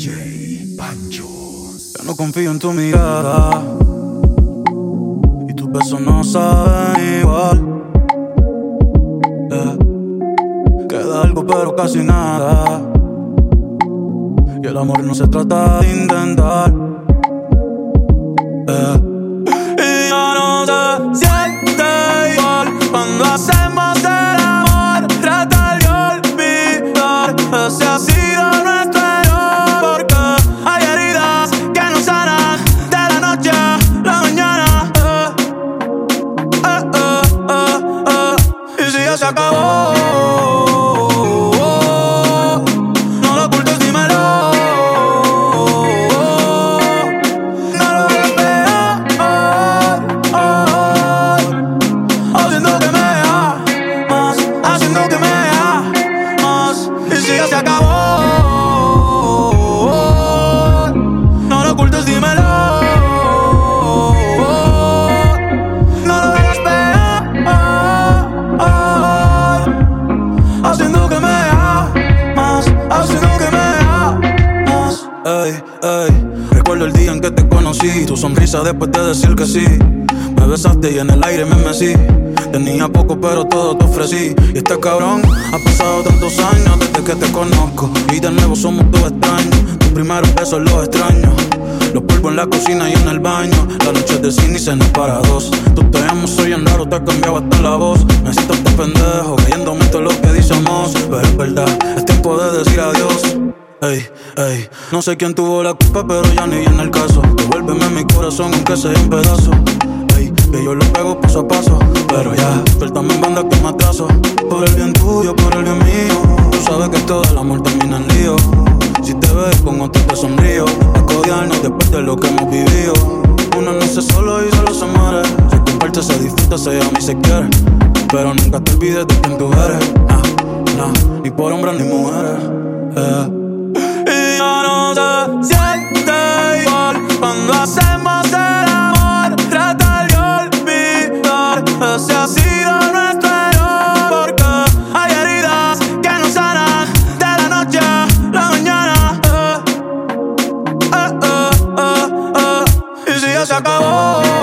DJ Pancho. Ya no confío en tu mirada. Y tus besos no saben igual. Eh, Queda algo, pero casi nada. Y el amor no se trata de intentar. Tu sonrisa después de decir que sí. Me besaste y en el aire me mecí. Tenía poco, pero todo te ofrecí. Y este cabrón ha pasado tantos años desde que te conozco. Y de nuevo somos dos extraños. Tus primeros besos los extraños. Los polvos en la cocina y en el baño. La noche de cine y cena para dos. Tú te amo, soy bien raro, te ha cambiado hasta la voz. Me siento este pendejo, creyéndome todo lo que decimos. Pero Ey, no sé quién tuvo la culpa, pero ya ni viene el caso. Devuélveme mi corazón, aunque sea en pedazos. Ey, que yo lo pego paso a paso. Pero ya, suéltame en banda que me atraso. Por el bien tuyo, por el bien mío. Tú sabes que todo el amor termina en lío. Si te ves con otro te sonrío. A codiarnos después de lo que hemos vivido. Uno no se solo y solo se muere. Se comparte, se disfruta, se ama y se quiere. Pero nunca te olvides de quién tú eres. Nah, nah, ni por hombres ni mujeres. Eh. Se acabó.